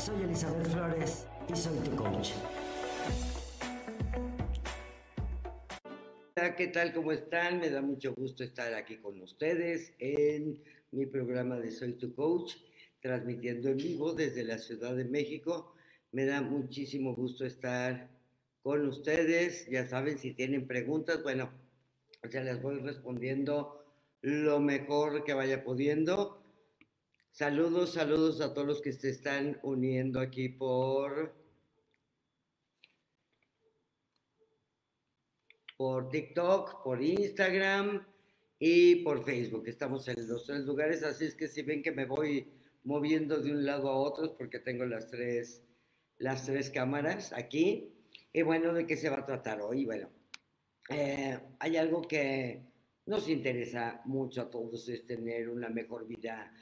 Soy Elizabeth Flores y soy tu coach. ¿qué tal? ¿Cómo están? Me da mucho gusto estar aquí con ustedes en mi programa de Soy tu coach, transmitiendo en vivo desde la Ciudad de México. Me da muchísimo gusto estar con ustedes. Ya saben, si tienen preguntas, bueno, ya les voy respondiendo lo mejor que vaya pudiendo. Saludos, saludos a todos los que se están uniendo aquí por, por TikTok, por Instagram y por Facebook. Estamos en los tres lugares, así es que si ven que me voy moviendo de un lado a otro porque tengo las tres, las tres cámaras aquí. Y bueno, ¿de qué se va a tratar hoy? Bueno, eh, hay algo que nos interesa mucho a todos, es tener una mejor vida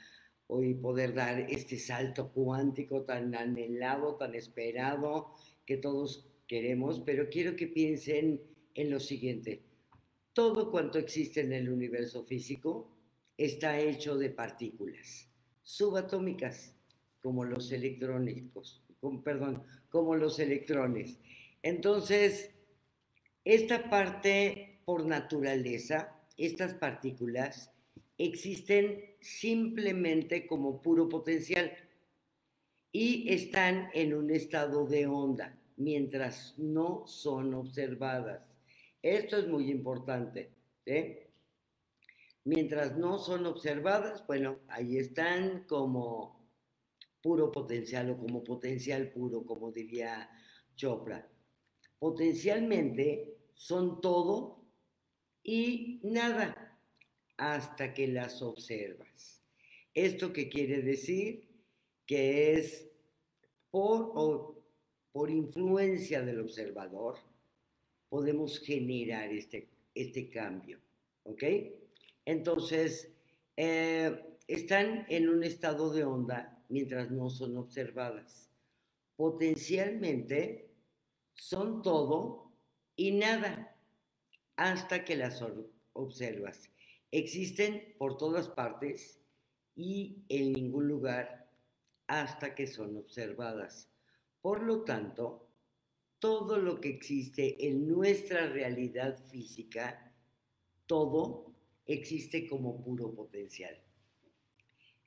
hoy poder dar este salto cuántico tan anhelado, tan esperado, que todos queremos, pero quiero que piensen en lo siguiente. Todo cuanto existe en el universo físico está hecho de partículas subatómicas, como los electrónicos, perdón, como los electrones. Entonces, esta parte por naturaleza, estas partículas, existen simplemente como puro potencial y están en un estado de onda mientras no son observadas. Esto es muy importante. Mientras no son observadas, bueno, ahí están como puro potencial o como potencial puro, como diría Chopra. Potencialmente son todo y nada hasta que las observas. ¿Esto qué quiere decir? Que es por, por influencia del observador, podemos generar este, este cambio. ¿Ok? Entonces, eh, están en un estado de onda mientras no son observadas. Potencialmente son todo y nada hasta que las observas. Existen por todas partes y en ningún lugar hasta que son observadas. Por lo tanto, todo lo que existe en nuestra realidad física, todo existe como puro potencial.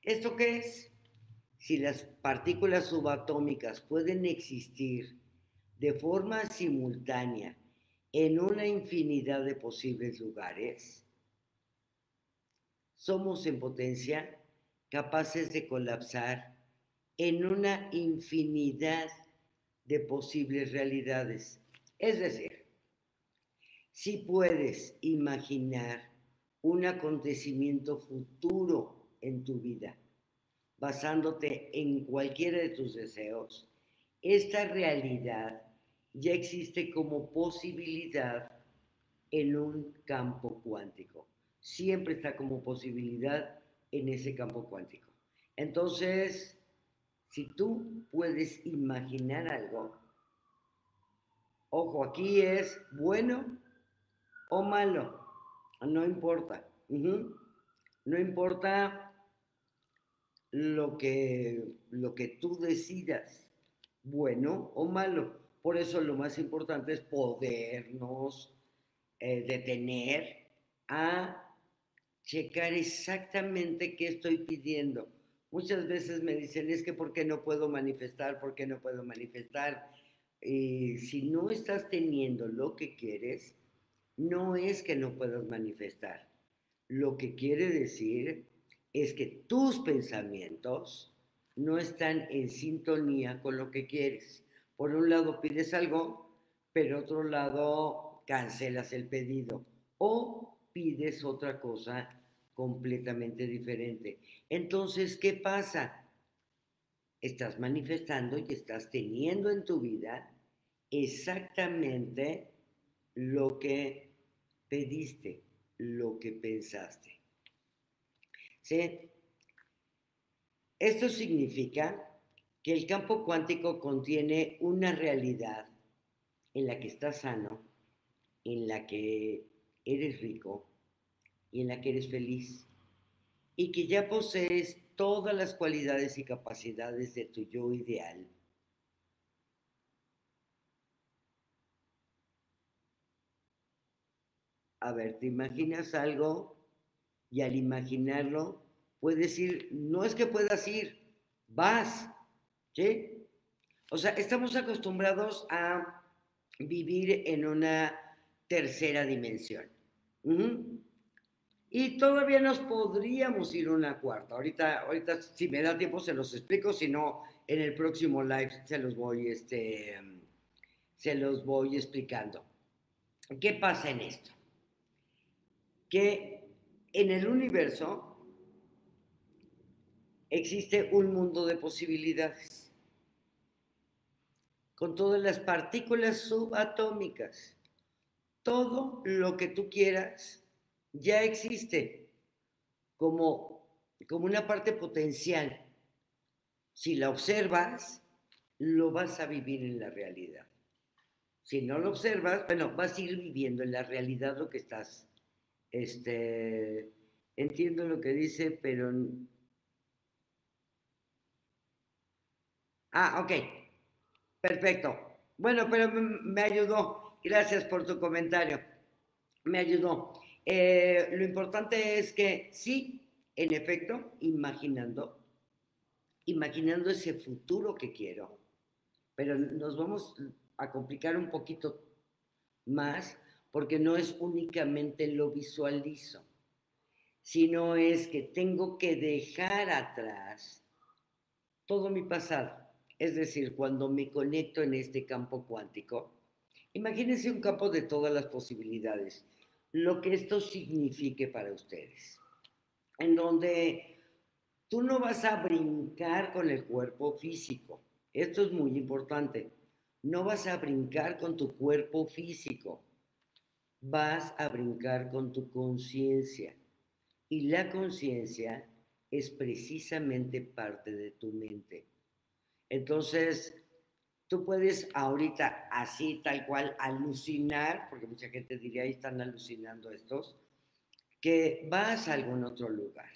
¿Esto qué es? Si las partículas subatómicas pueden existir de forma simultánea en una infinidad de posibles lugares, somos en potencia capaces de colapsar en una infinidad de posibles realidades. Es decir, si puedes imaginar un acontecimiento futuro en tu vida, basándote en cualquiera de tus deseos, esta realidad ya existe como posibilidad en un campo cuántico siempre está como posibilidad en ese campo cuántico. Entonces, si tú puedes imaginar algo, ojo, aquí es bueno o malo, no importa. No importa lo que, lo que tú decidas, bueno o malo. Por eso lo más importante es podernos eh, detener a checar exactamente qué estoy pidiendo. Muchas veces me dicen, es que ¿por qué no puedo manifestar? ¿Por qué no puedo manifestar? Y si no estás teniendo lo que quieres, no es que no puedas manifestar. Lo que quiere decir es que tus pensamientos no están en sintonía con lo que quieres. Por un lado pides algo, pero otro lado cancelas el pedido. O pides otra cosa completamente diferente. Entonces, ¿qué pasa? Estás manifestando y estás teniendo en tu vida exactamente lo que pediste, lo que pensaste. ¿Sí? Esto significa que el campo cuántico contiene una realidad en la que estás sano, en la que eres rico y en la que eres feliz y que ya posees todas las cualidades y capacidades de tu yo ideal. A ver, te imaginas algo y al imaginarlo puedes ir, no es que puedas ir, vas, ¿sí? O sea, estamos acostumbrados a vivir en una tercera dimensión. Y todavía nos podríamos ir una cuarta. Ahorita, ahorita, si me da tiempo, se los explico. Si no, en el próximo live se los voy, este, se los voy explicando. ¿Qué pasa en esto? Que en el universo existe un mundo de posibilidades con todas las partículas subatómicas. Todo lo que tú quieras ya existe como, como una parte potencial. Si la observas, lo vas a vivir en la realidad. Si no lo observas, bueno, vas a ir viviendo en la realidad lo que estás. Este, entiendo lo que dice, pero... Ah, ok. Perfecto. Bueno, pero me ayudó. Gracias por tu comentario. Me ayudó. Eh, lo importante es que sí, en efecto, imaginando, imaginando ese futuro que quiero, pero nos vamos a complicar un poquito más porque no es únicamente lo visualizo, sino es que tengo que dejar atrás todo mi pasado. Es decir, cuando me conecto en este campo cuántico, imagínense un campo de todas las posibilidades lo que esto signifique para ustedes, en donde tú no vas a brincar con el cuerpo físico. Esto es muy importante. No vas a brincar con tu cuerpo físico, vas a brincar con tu conciencia. Y la conciencia es precisamente parte de tu mente. Entonces, tú puedes ahorita así, tal cual, alucinar, porque mucha gente diría, ahí están alucinando estos, que vas a algún otro lugar.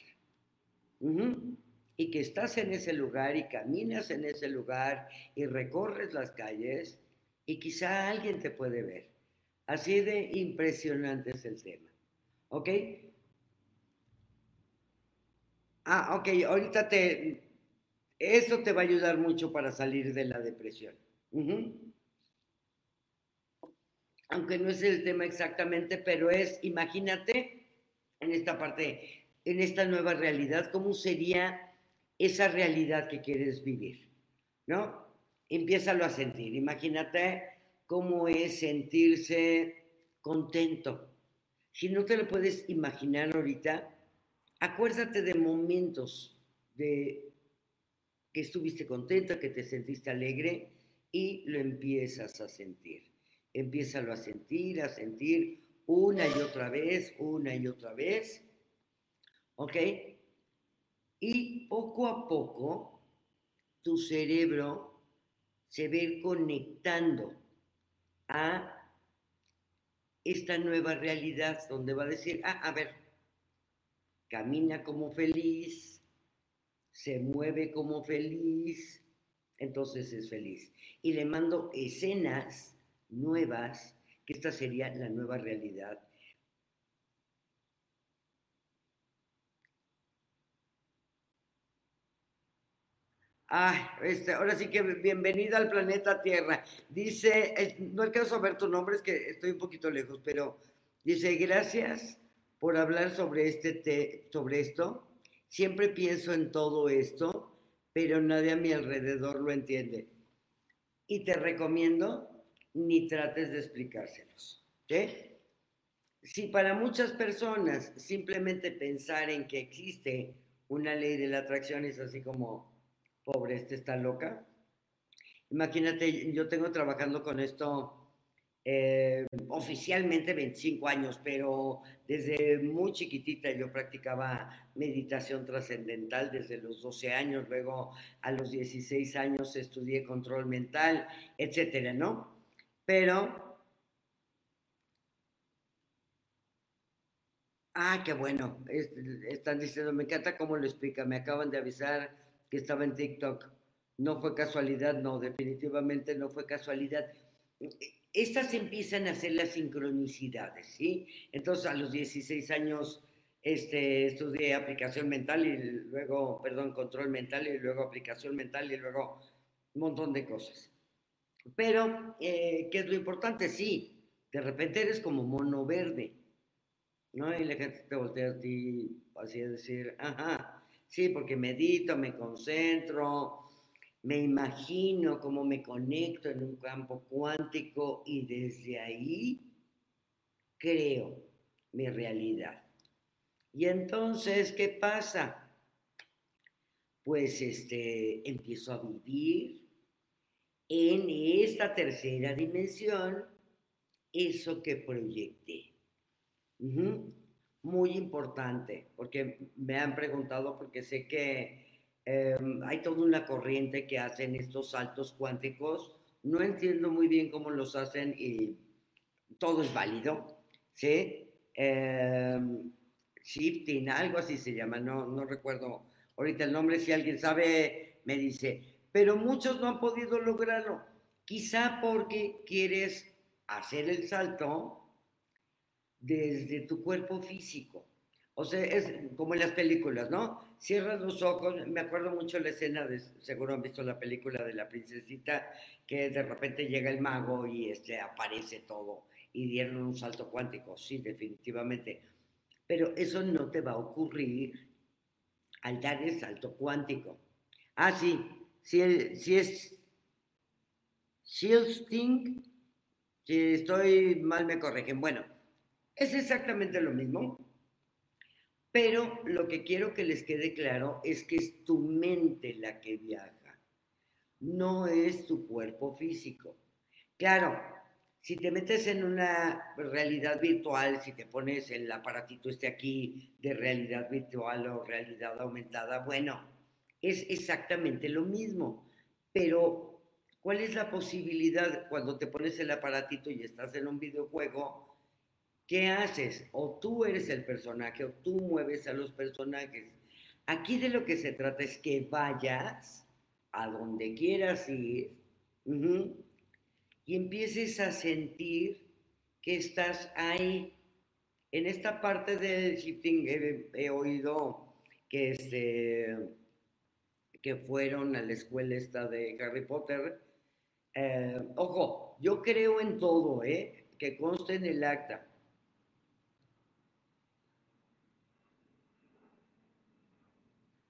Y que estás en ese lugar y caminas en ese lugar y recorres las calles y quizá alguien te puede ver. Así de impresionante es el tema. ¿Ok? Ah, ok, ahorita te... Esto te va a ayudar mucho para salir de la depresión. Aunque no es el tema exactamente, pero es, imagínate en esta parte, en esta nueva realidad, cómo sería esa realidad que quieres vivir, ¿no? Empiézalo a sentir, imagínate cómo es sentirse contento. Si no te lo puedes imaginar ahorita, acuérdate de momentos de que estuviste contenta, que te sentiste alegre y lo empiezas a sentir. Empiézalo a sentir, a sentir una y otra vez, una y otra vez. ¿Ok? Y poco a poco tu cerebro se ve conectando a esta nueva realidad donde va a decir, ah, a ver, camina como feliz, se mueve como feliz, entonces es feliz. Y le mando escenas nuevas, que esta sería la nueva realidad. Ah, este, ahora sí que bienvenida al planeta Tierra. Dice, no alcanzo a ver tu nombre, es que estoy un poquito lejos, pero dice, gracias por hablar sobre, este sobre esto. Siempre pienso en todo esto pero nadie a mi alrededor lo entiende. Y te recomiendo ni trates de explicárselos. Si para muchas personas simplemente pensar en que existe una ley de la atracción es así como, pobre, este está loca. Imagínate, yo tengo trabajando con esto eh, oficialmente 25 años, pero desde muy chiquitita yo practicaba meditación trascendental desde los 12 años, luego a los 16 años estudié control mental, etcétera, ¿no? Pero Ah, qué bueno. Es- están diciendo, me encanta cómo lo explica. Me acaban de avisar que estaba en TikTok. No fue casualidad, no, definitivamente no fue casualidad. Estas empiezan a ser las sincronicidades, ¿sí? Entonces a los 16 años este, estudié aplicación mental y luego, perdón, control mental y luego aplicación mental y luego un montón de cosas. Pero, eh, ¿qué es lo importante? Sí, de repente eres como mono verde, ¿no? Y la gente te voltea a ti así a decir, ajá, sí, porque medito, me concentro, me imagino cómo me conecto en un campo cuántico y desde ahí creo mi realidad. Y entonces, ¿qué pasa? Pues este, empiezo a vivir en esta tercera dimensión eso que proyecté. Muy importante, porque me han preguntado, porque sé que eh, hay toda una corriente que hacen estos saltos cuánticos. No entiendo muy bien cómo los hacen y todo es válido, ¿sí? Eh, shifting, algo así se llama, no, no recuerdo ahorita el nombre, si alguien sabe, me dice, pero muchos no han podido lograrlo, quizá porque quieres hacer el salto desde tu cuerpo físico. O sea, es como en las películas, ¿no? Cierras los ojos, me acuerdo mucho la escena de, seguro han visto la película de la princesita, que de repente llega el mago y este, aparece todo y dieron un salto cuántico, sí, definitivamente. Pero eso no te va a ocurrir al dar el salto cuántico. Ah, sí, si, el, si es shifting, si estoy mal me corrigen. Bueno, es exactamente lo mismo, pero lo que quiero que les quede claro es que es tu mente la que viaja, no es tu cuerpo físico. Claro, si te metes en una realidad virtual, si te pones el aparatito este aquí de realidad virtual o realidad aumentada, bueno, es exactamente lo mismo. Pero, ¿cuál es la posibilidad cuando te pones el aparatito y estás en un videojuego? ¿Qué haces? O tú eres el personaje o tú mueves a los personajes. Aquí de lo que se trata es que vayas a donde quieras ir. Uh-huh, y empieces a sentir que estás ahí. En esta parte del shifting he, he oído que, este, que fueron a la escuela esta de Harry Potter. Eh, ojo, yo creo en todo, ¿eh? que conste en el acta.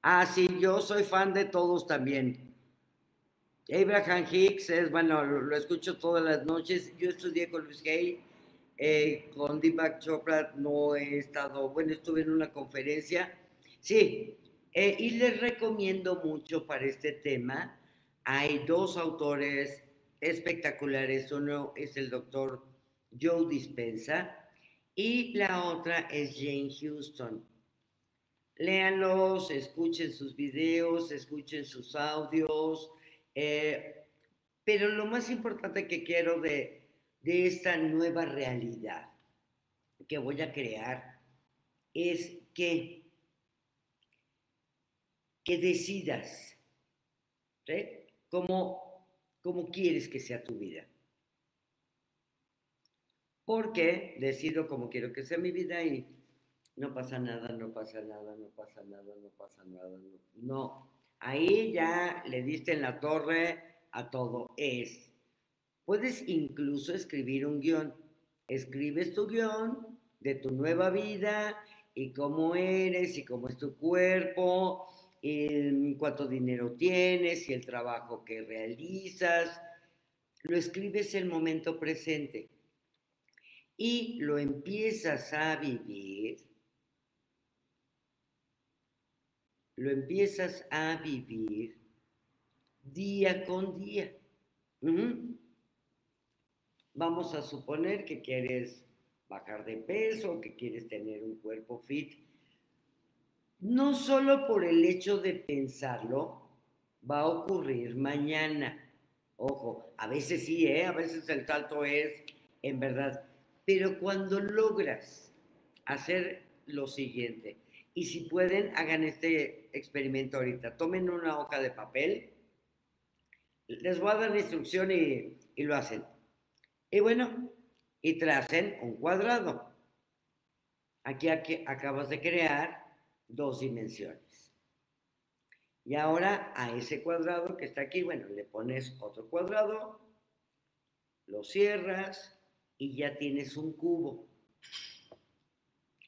Ah, sí, yo soy fan de todos también. Abraham Hicks es, bueno, lo, escucho todas las noches. Yo estudié con Luis Hay, eh, con Deepak Chopra no he estado, bueno, estuve en una conferencia. Sí, eh, y les recomiendo mucho para este tema. Hay dos autores espectaculares. Uno es el doctor Joe Dispensa y la otra es Jane Houston. Léanlos, escuchen sus videos, escuchen sus audios. Eh, pero lo más importante que quiero de, de, esta nueva realidad que voy a crear es que, que decidas ¿sí? cómo, cómo quieres que sea tu vida. Porque decido cómo quiero que sea mi vida y no pasa nada, no pasa nada, no pasa nada, no pasa nada. No. Ahí ya le diste en la torre a todo. Es. Puedes incluso escribir un guion. Escribes tu guion de tu nueva vida y cómo eres y cómo es tu cuerpo, y cuánto dinero tienes y el trabajo que realizas. Lo escribes el momento presente y lo empiezas a vivir. Lo empiezas a vivir día con día. Vamos a suponer que quieres bajar de peso, que quieres tener un cuerpo fit. No solo por el hecho de pensarlo, va a ocurrir mañana. Ojo, a veces sí, ¿eh? a veces el salto es en verdad. Pero cuando logras hacer lo siguiente. Y si pueden, hagan este experimento ahorita. Tomen una hoja de papel. Les voy a dar la instrucción y, lo hacen. Y bueno, y tracen un cuadrado. Aquí, aquí acabas de crear dos dimensiones. Y ahora a ese cuadrado que está aquí, bueno, le pones otro cuadrado, lo cierras y ya tienes un cubo.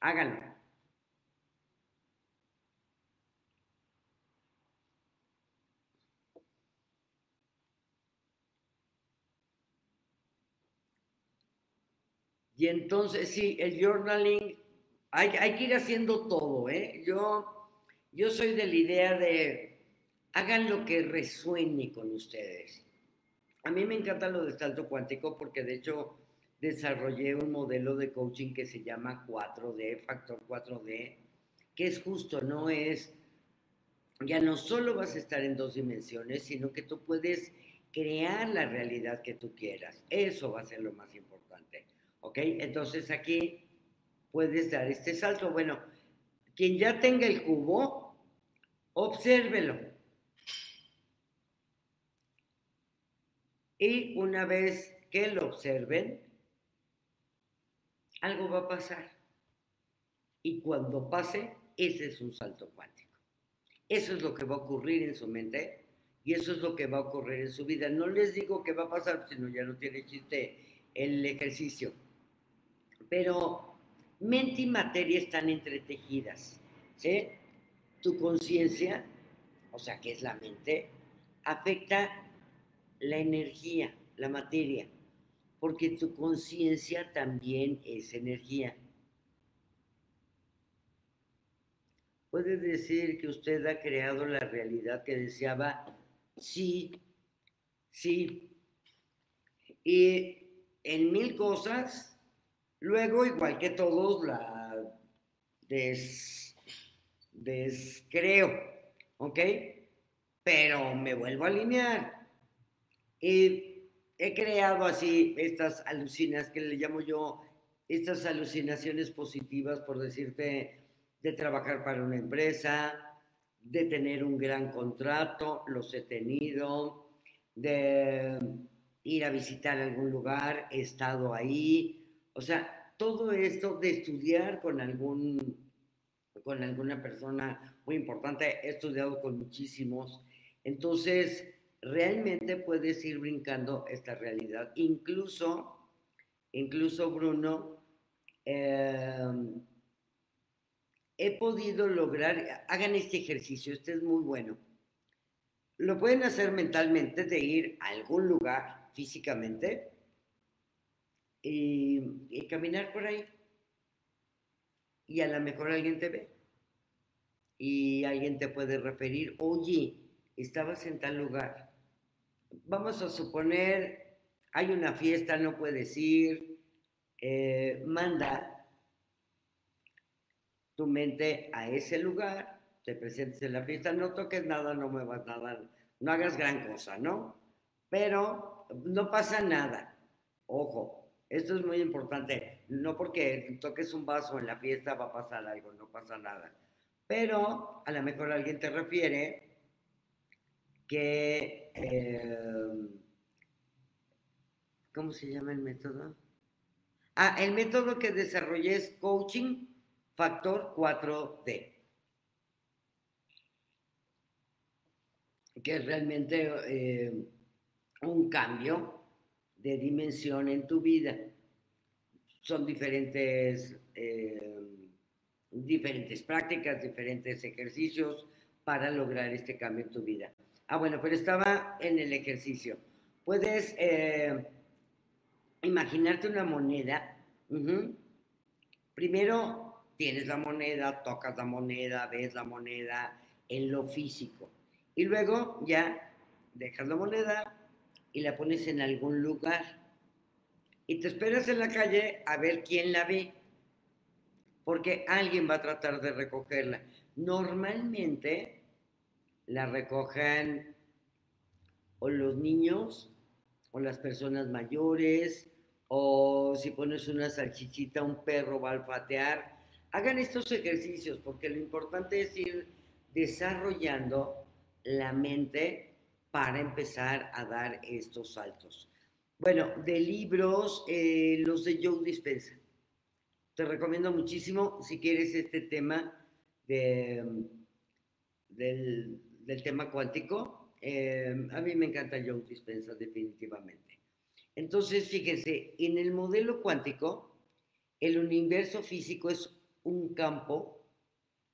Háganlo. Y entonces, sí, el journaling, hay, hay, que ir haciendo todo, ¿eh? Yo, yo soy de la idea de, hagan lo que resuene con ustedes. A mí me encanta lo del salto cuántico porque de hecho desarrollé un modelo de coaching que se llama 4D, factor 4D, que es justo, no es, ya no solo vas a estar en dos dimensiones, sino que tú puedes crear la realidad que tú quieras. Eso va a ser lo más importante. ¿Ok? Entonces aquí puedes dar este salto. Bueno, quien ya tenga el cubo, obsérvelo. Y una vez que lo observen, algo va a pasar. Y cuando pase, ese es un salto cuántico. Eso es lo que va a ocurrir en su mente y eso es lo que va a ocurrir en su vida. No les digo qué va a pasar, sino ya no tiene chiste el ejercicio pero mente y materia están entretejidas. ¿sí? Tu conciencia, o sea, que es la mente, afecta la energía, la materia, porque tu conciencia también es energía. Puede decir que usted ha creado la realidad que deseaba, sí, sí. Y en mil cosas Luego, igual que todos, la des, descreo, ¿ok? Pero me vuelvo a alinear. Y he creado así estas alucinas que le llamo yo, estas alucinaciones positivas, por decirte, de trabajar para una empresa, de tener un gran contrato, los he tenido, de ir a visitar algún lugar, he estado ahí, o sea, todo esto de estudiar con algún con alguna persona muy importante, he estudiado con muchísimos, entonces realmente puedes ir brincando esta realidad. Incluso, incluso Bruno, em, he podido lograr, hagan este ejercicio, este es muy bueno. Lo pueden hacer mentalmente de ir a algún lugar físicamente y, caminar por ahí. Y a lo mejor alguien te ve. Y alguien te puede referir, oye, estabas en tal lugar. Vamos a suponer, hay una fiesta, no puedes ir, eh, manda tu mente a ese lugar, te presentes en la fiesta, no toques nada, no muevas nada, no hagas gran cosa, ¿no? Pero no pasa nada. Ojo, esto es muy importante. No porque toques un vaso en la fiesta va a pasar algo, no pasa nada. Pero a lo mejor alguien te refiere que... Eh, ¿Cómo se llama el método? Ah, el método que desarrollé es Coaching Factor 4D. Que es realmente eh, un cambio de dimensión en tu vida. Son diferentes, eh, diferentes prácticas, diferentes ejercicios para lograr este cambio en tu vida. Ah, bueno, pero estaba en el ejercicio. Puedes eh, imaginarte una moneda. Primero tienes la moneda, tocas la moneda, ves la moneda en lo físico. Y luego ya dejas la moneda, y la pones en algún lugar. Y te esperas en la calle a ver quién la ve, porque alguien va a tratar de recogerla. Normalmente la recogen o los niños o las personas mayores o si pones una salchichita un perro va a olfatear. hagan estos ejercicios porque lo importante es ir desarrollando la mente para empezar a dar estos saltos. Bueno, de libros, eh, los de Joe Dispensa. Te recomiendo muchísimo si quieres este tema de, del, tema cuántico. Eh, a mí me encanta Joe Dispensa definitivamente. Entonces, fíjense, en el modelo cuántico, el universo físico es un campo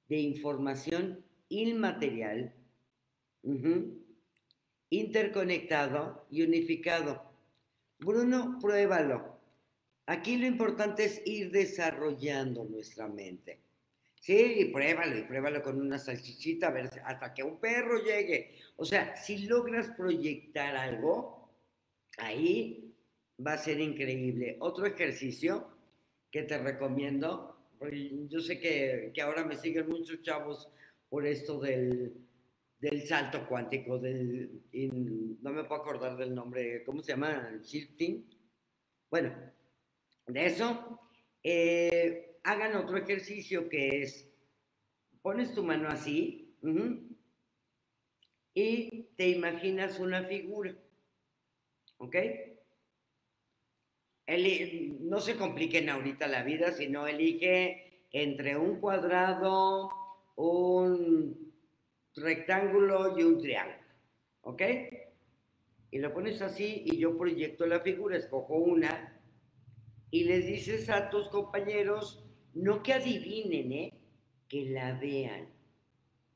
de información inmaterial, interconectado y unificado. Bruno, pruébalo. Aquí lo importante es ir desarrollando nuestra mente. Sí, y pruébalo, y pruébalo con una salchichita, a ver, hasta que un perro llegue. O sea, si logras proyectar algo, ahí va a ser increíble. Otro ejercicio que te recomiendo, yo sé que, que ahora me siguen muchos chavos por esto del, del salto cuántico, del, no me puedo acordar del nombre, ¿cómo se llama? Shifting. Bueno, de eso, eh, hagan otro ejercicio que es, pones tu mano así y te imaginas una figura, ¿ok? no se compliquen ahorita la vida, sino elige entre un cuadrado, un rectángulo y un triángulo. ¿Ok? Y lo pones así y yo proyecto la figura, escojo una y les dices a tus compañeros, no que adivinen, ¿eh? que la vean.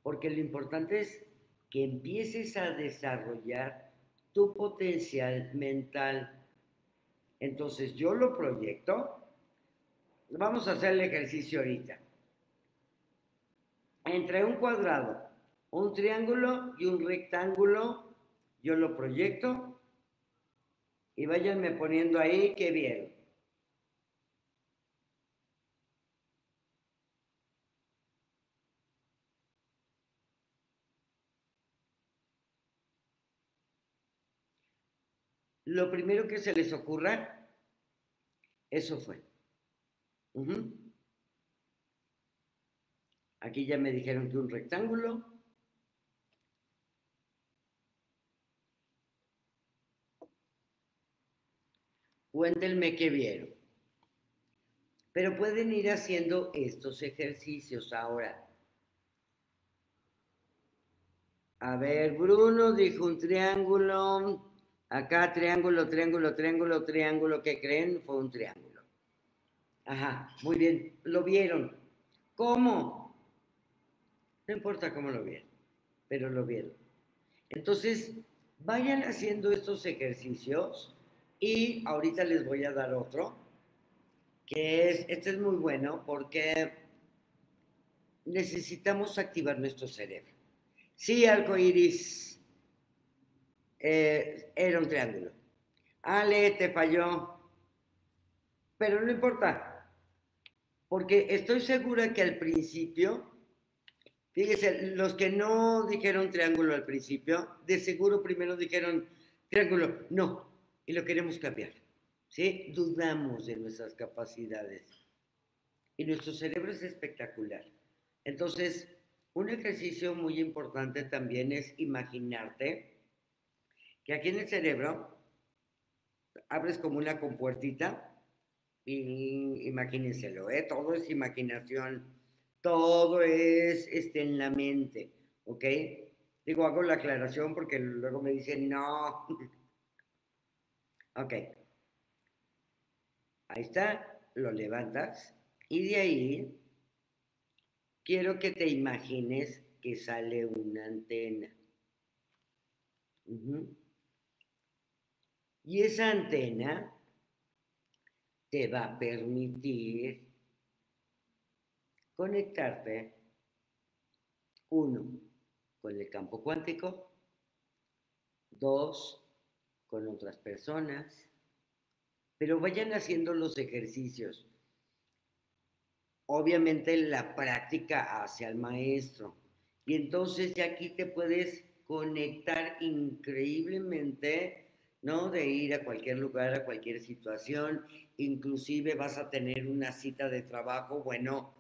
Porque lo importante es que empieces a desarrollar tu potencial mental. Entonces yo lo proyecto. Vamos a hacer el ejercicio ahorita entre un cuadrado, un triángulo y un rectángulo, yo lo proyecto y váyanme poniendo ahí qué vieron. Lo primero que se les ocurra, eso fue. Aquí ya me dijeron que un rectángulo. Cuéntenme qué vieron. Pero pueden ir haciendo estos ejercicios ahora. A ver, Bruno dijo un triángulo. Acá triángulo, triángulo, triángulo, triángulo. ¿Qué creen? Fue un triángulo. Ajá, muy bien. Lo vieron. ¿Cómo? No importa cómo lo vieron, pero lo vieron. Entonces, vayan haciendo estos ejercicios y ahorita les voy a dar otro, que es, este es muy bueno porque necesitamos activar nuestro cerebro. Sí, arco iris eh, era un triángulo. Ale, te falló. Pero no importa, porque estoy segura que al principio Fíjese, los que no dijeron triángulo al principio, de seguro primero dijeron triángulo, no, y lo queremos cambiar. ¿Sí? Dudamos de nuestras capacidades. Y nuestro cerebro es espectacular. Entonces, un ejercicio muy importante también es imaginarte que aquí en el cerebro abres como una compuertita y imagínenselo, ¿eh? Todo es imaginación todo es este, en la mente, ¿ok? Digo, hago la aclaración porque luego me dicen, no. Ok. Ahí está, lo levantas y de ahí quiero que te imagines que sale una antena. Y esa antena te va a permitir conectarte, uno, con el campo cuántico, dos, con otras personas, pero vayan haciendo los ejercicios. Obviamente la práctica hacia el maestro. Y entonces ya aquí te puedes conectar increíblemente, ¿no? De ir a cualquier lugar, a cualquier situación. Inclusive vas a tener una cita de trabajo, bueno,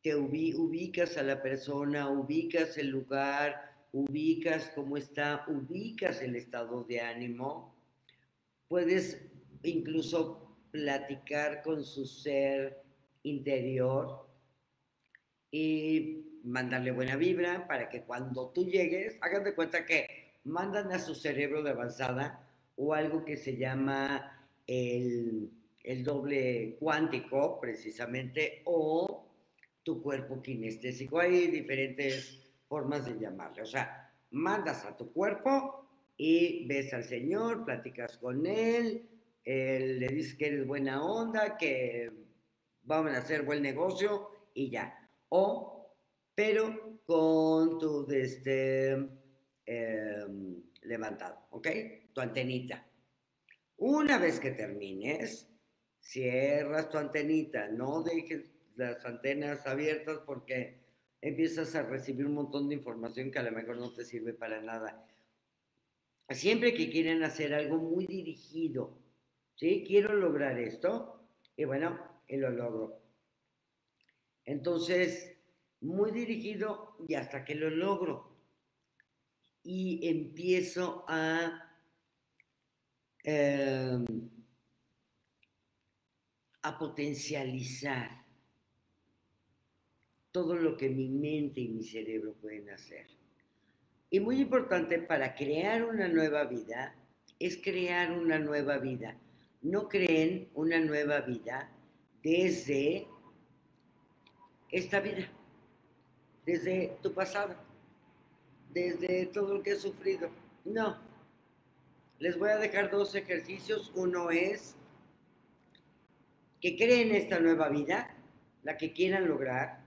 te ubicas a la persona, ubicas el lugar, ubicas cómo está, ubicas el estado de ánimo, puedes incluso platicar con su ser interior y mandarle buena vibra para que cuando tú llegues, hagan de cuenta que mandan a su cerebro de avanzada o algo que se llama el, el doble cuántico, precisamente, o tu cuerpo kinestésico. Hay diferentes formas de llamarle. O sea, mandas a tu cuerpo y ves al Señor, platicas con Él, le dices que eres buena onda, que vamos a hacer buen negocio y ya. O, pero con tu este, em, levantado, ¿ok? Tu antenita. Una vez que termines, cierras tu antenita, no dejes las antenas abiertas porque empiezas a recibir un montón de información que a lo mejor no te sirve para nada. Siempre que quieren hacer algo muy dirigido, ¿sí? Quiero lograr esto, y bueno, lo logro. Entonces, muy dirigido y hasta que lo logro. Y empiezo a... Em, a potencializar todo lo que mi mente y mi cerebro pueden hacer. Y muy importante para crear una nueva vida es crear una nueva vida. No creen una nueva vida desde esta vida, desde tu pasado, desde todo lo que has sufrido. No. Les voy a dejar dos ejercicios. Uno es que creen esta nueva vida, la que quieran lograr,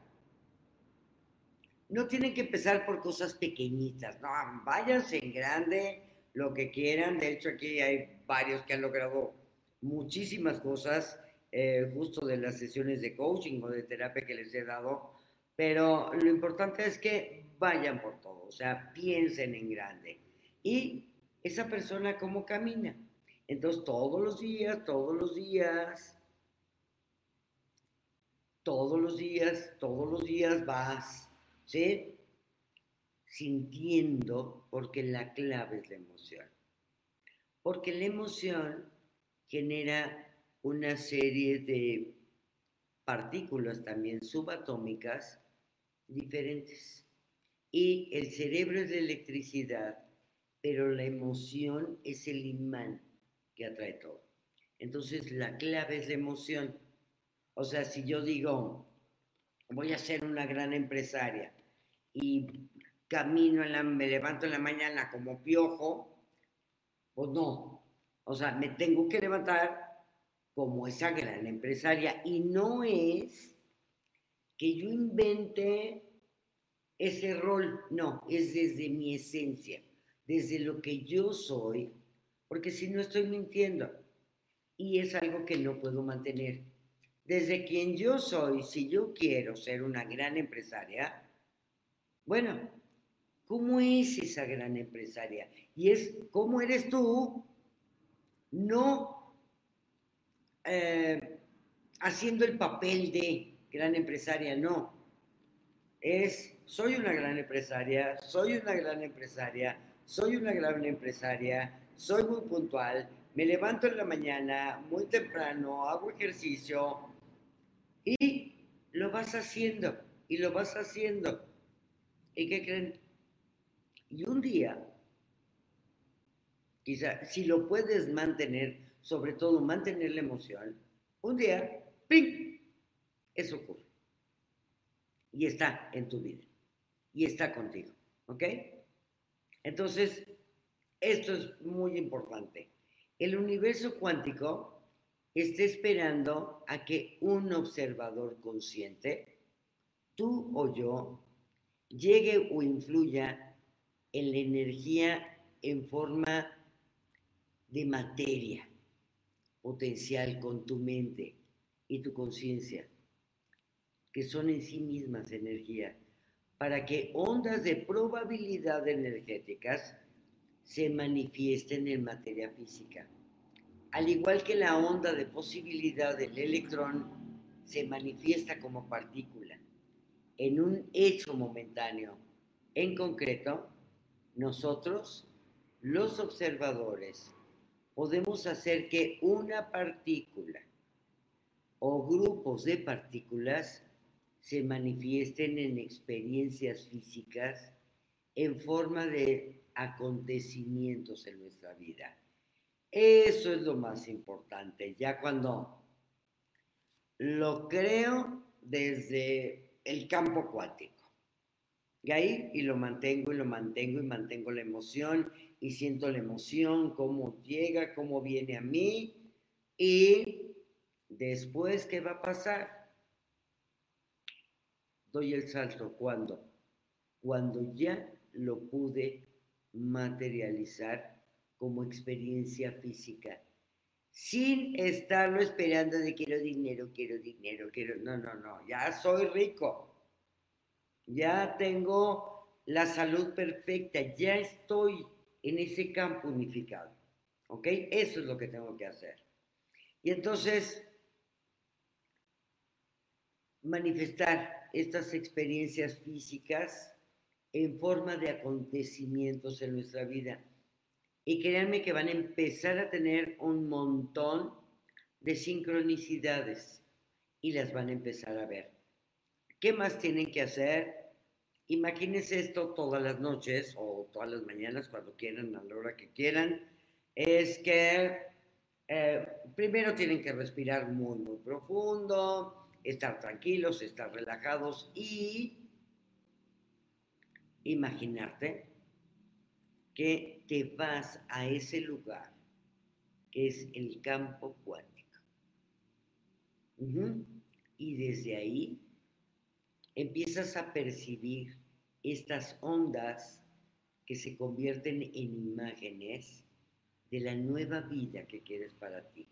no tienen que empezar por cosas pequeñitas, no, váyanse en grande, lo que quieran. De hecho, aquí hay varios que han logrado muchísimas cosas, eh, justo de las sesiones de coaching o de terapia que les he dado. Pero lo importante es que vayan por todo, o sea, piensen en grande. Y esa persona, ¿cómo camina? Entonces, todos los días, todos los días, todos los días, todos los días vas ¿sí? Sintiendo, porque la clave es la emoción. Porque la emoción genera una serie de partículas también subatómicas diferentes. Y el cerebro es la electricidad, pero la emoción es el imán que atrae todo. Entonces la clave es la emoción. O sea, si yo digo, voy a ser una gran empresaria y camino, en la, me levanto en la mañana como piojo, pues no. O sea, me tengo que levantar como esa gran empresaria y no es que yo invente ese rol, no, es desde mi esencia, desde lo que yo soy, porque si no estoy mintiendo y es algo que no puedo mantener desde quien yo soy, si yo quiero ser una gran empresaria, bueno, ¿cómo es esa gran empresaria? Y es cómo eres tú, no eh, haciendo el papel de gran empresaria, no. Es, soy una gran empresaria, soy una gran empresaria, soy una gran empresaria, soy muy puntual, me levanto en la mañana muy temprano, hago ejercicio, y lo vas haciendo, y lo vas haciendo. ¿Y qué creen? Y un día, quizá, si lo puedes mantener, sobre todo mantener la emoción, un día, ¡ping! Eso ocurre. Y está en tu vida. Y está contigo. ¿Ok? Entonces, esto es muy importante. El universo cuántico está esperando a que un observador consciente, tú o yo, llegue o influya en la energía en forma de materia potencial con tu mente y tu conciencia, que son en sí mismas energía, para que ondas de probabilidad energéticas se manifiesten en materia física. Al igual que la onda de posibilidad del electrón se manifiesta como partícula en un hecho momentáneo. En concreto, nosotros, los observadores, podemos hacer que una partícula o grupos de partículas se manifiesten en experiencias físicas en forma de acontecimientos en nuestra vida. Eso es lo más importante, ya cuando lo creo desde el campo cuántico. Y ahí, y lo mantengo, y lo mantengo, y mantengo la emoción, y siento la emoción, cómo llega, cómo viene a mí, y después, ¿qué va a pasar? Doy el salto, ¿cuándo? Cuando ya lo pude materializar como experiencia física, sin estarlo esperando de quiero dinero, quiero dinero, quiero... No, no, no, ya soy rico, ya tengo la salud perfecta, ya estoy en ese campo unificado, ¿ok? Eso es lo que tengo que hacer. Y entonces, manifestar estas experiencias físicas en forma de acontecimientos en nuestra vida. Y créanme que van a empezar a tener un montón de sincronicidades y las van a empezar a ver. ¿Qué más tienen que hacer? Imagínense esto todas las noches o todas las mañanas, cuando quieran, a la hora que quieran. Es que eh, primero tienen que respirar muy, muy profundo, estar tranquilos, estar relajados y imaginarte que te vas a ese lugar que es el campo cuántico. Y desde ahí empiezas a percibir estas ondas que se convierten en imágenes de la nueva vida que quieres para ti.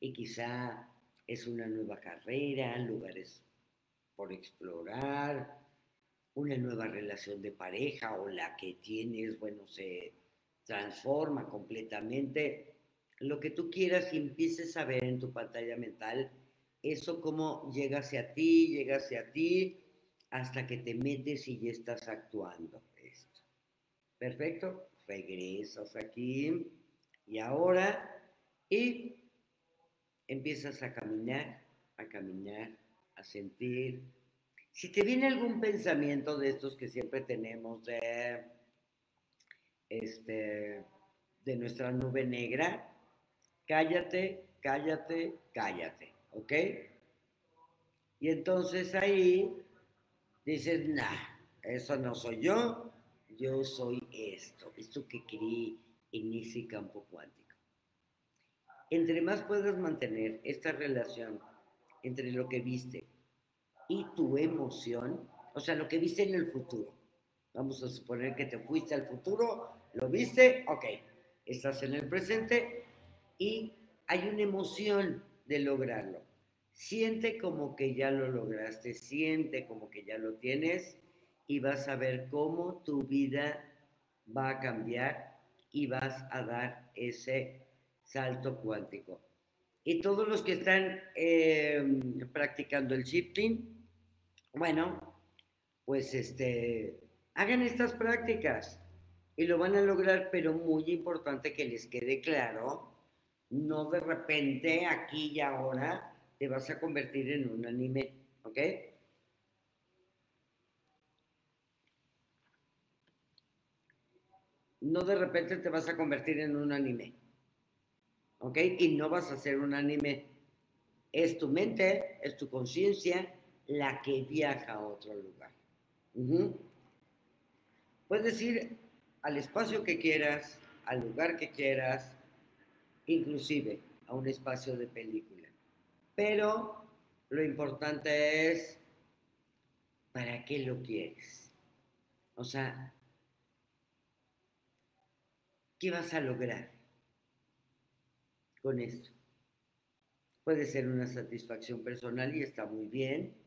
Y quizá es una nueva carrera, lugares por explorar, una nueva relación de pareja o la que tienes, bueno, se transforma completamente. Lo que tú quieras y empieces a ver en tu pantalla mental, eso cómo llega hacia ti, llega hacia ti, hasta que te metes y ya estás actuando esto. Perfecto, regresas aquí y ahora y empiezas a caminar, a caminar, a sentir, si te viene algún pensamiento de estos que siempre tenemos de, este, de nuestra nube negra, cállate, cállate, cállate, ¿ok? Y entonces ahí dices, nah, eso no soy yo, yo soy esto, esto que creí en ese campo cuántico. Entre más puedas mantener esta relación entre lo que viste y tu emoción, o sea, lo que viste en el futuro. Vamos a suponer que te fuiste al futuro, lo viste, ok, estás en el presente y hay una emoción de lograrlo. Siente como que ya lo lograste, siente como que ya lo tienes y vas a ver cómo tu vida va a cambiar y vas a dar ese salto cuántico. Y todos los que están eh, practicando el shifting, bueno, pues este, hagan estas prácticas y lo van a lograr, pero muy importante que les quede claro, no de repente, aquí y ahora, te vas a convertir en un anime, ¿ok? No de repente te vas a convertir en un anime, ¿ok? Y no vas a ser un anime. Es tu mente, es tu conciencia, la que viaja a otro lugar. Puedes ir al espacio que quieras, al lugar que quieras, inclusive a un espacio de película. Pero lo importante es, ¿para qué lo quieres? O sea, ¿qué vas a lograr con esto? Puede ser una satisfacción personal y está muy bien,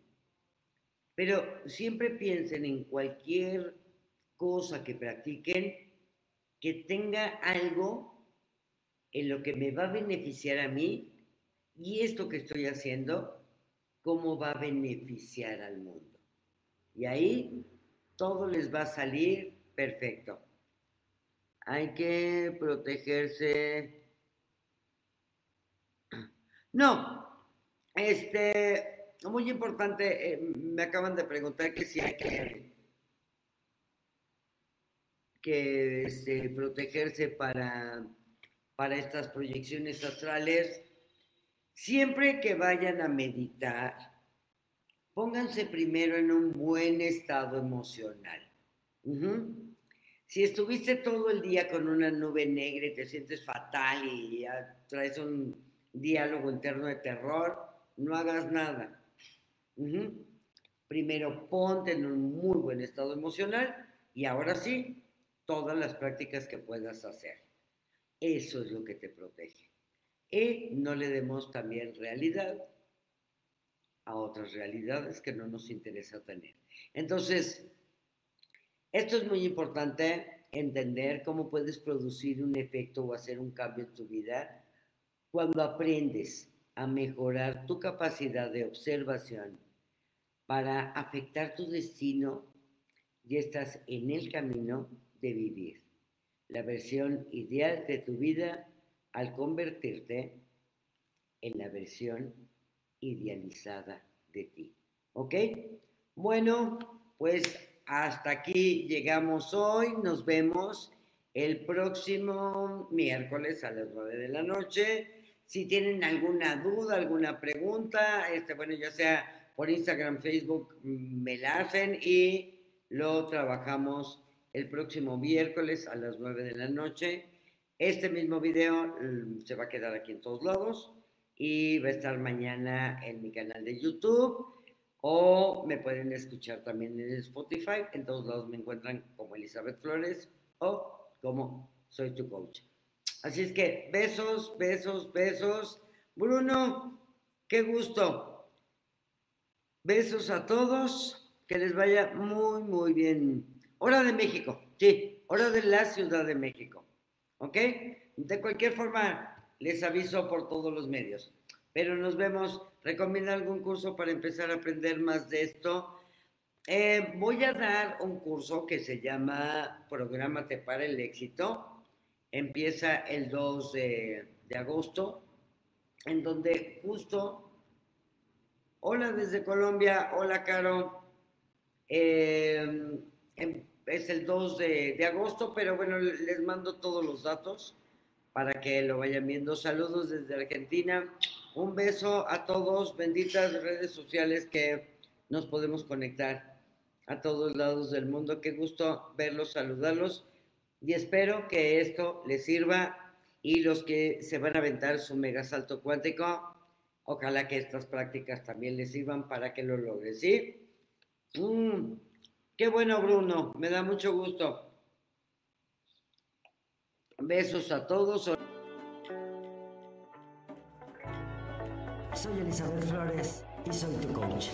pero siempre piensen en cualquier cosa que practiquen que tenga algo en lo que me va a beneficiar a mí y esto que estoy haciendo, cómo va a beneficiar al mundo. Y ahí todo les va a salir perfecto. Hay que protegerse. No, este, muy importante, eh, me acaban de preguntar que si hay que, que protegerse para, para estas proyecciones astrales. Siempre que vayan a meditar, pónganse primero en un buen estado emocional. Si estuviste todo el día con una nube negra y te sientes fatal y traes un diálogo interno de terror, no hagas nada. Primero ponte en un muy buen estado emocional y ahora sí, todas las prácticas que puedas hacer. Eso es lo que te protege. Y no le demos también realidad a otras realidades que no nos interesa tener. Entonces, esto es muy importante, entender cómo puedes producir un efecto o hacer un cambio en tu vida cuando aprendes a mejorar tu capacidad de observación para afectar tu destino y estás en el camino de vivir la versión ideal de tu vida al convertirte en la versión idealizada de ti. ¿Ok? Bueno, pues hasta aquí llegamos hoy. Nos vemos el próximo miércoles a las 9 de la noche. Si tienen alguna duda, alguna pregunta, este, bueno, ya sea por Instagram, Facebook, me la hacen y lo trabajamos el próximo miércoles a las 9 de la noche. Este mismo video mm, se va a quedar aquí en todos lados y va a estar mañana en mi canal de YouTube o me pueden escuchar también en Spotify. En todos lados me encuentran como Elizabeth Flores o como Soy tu coach. Así es que besos, besos, besos. Bruno, qué gusto. Besos a todos. Que les vaya muy, muy bien. Hora de México. Sí, hora de la Ciudad de México. ¿Ok? De cualquier forma, les aviso por todos los medios. Pero nos vemos ¿Recomienda algún curso para empezar a aprender más de esto? Eh, voy a dar un curso que se llama Prográmate para el éxito. Empieza el 2 de, agosto, en donde justo, hola desde Colombia, hola Caro, eh, em, es el 2 de, de agosto, pero bueno, les mando todos los datos para que lo vayan viendo. Saludos desde Argentina. Un beso a todos, benditas redes sociales que nos podemos conectar a todos lados del mundo. Qué gusto verlos, saludarlos y espero que esto les sirva y los que se van a aventar su mega salto cuántico, ojalá que estas prácticas también les sirvan para que lo logren, ¿sí? Mm, qué bueno, Bruno, me da mucho gusto. Besos a todos. Soy Elizabeth Flores y soy tu coach.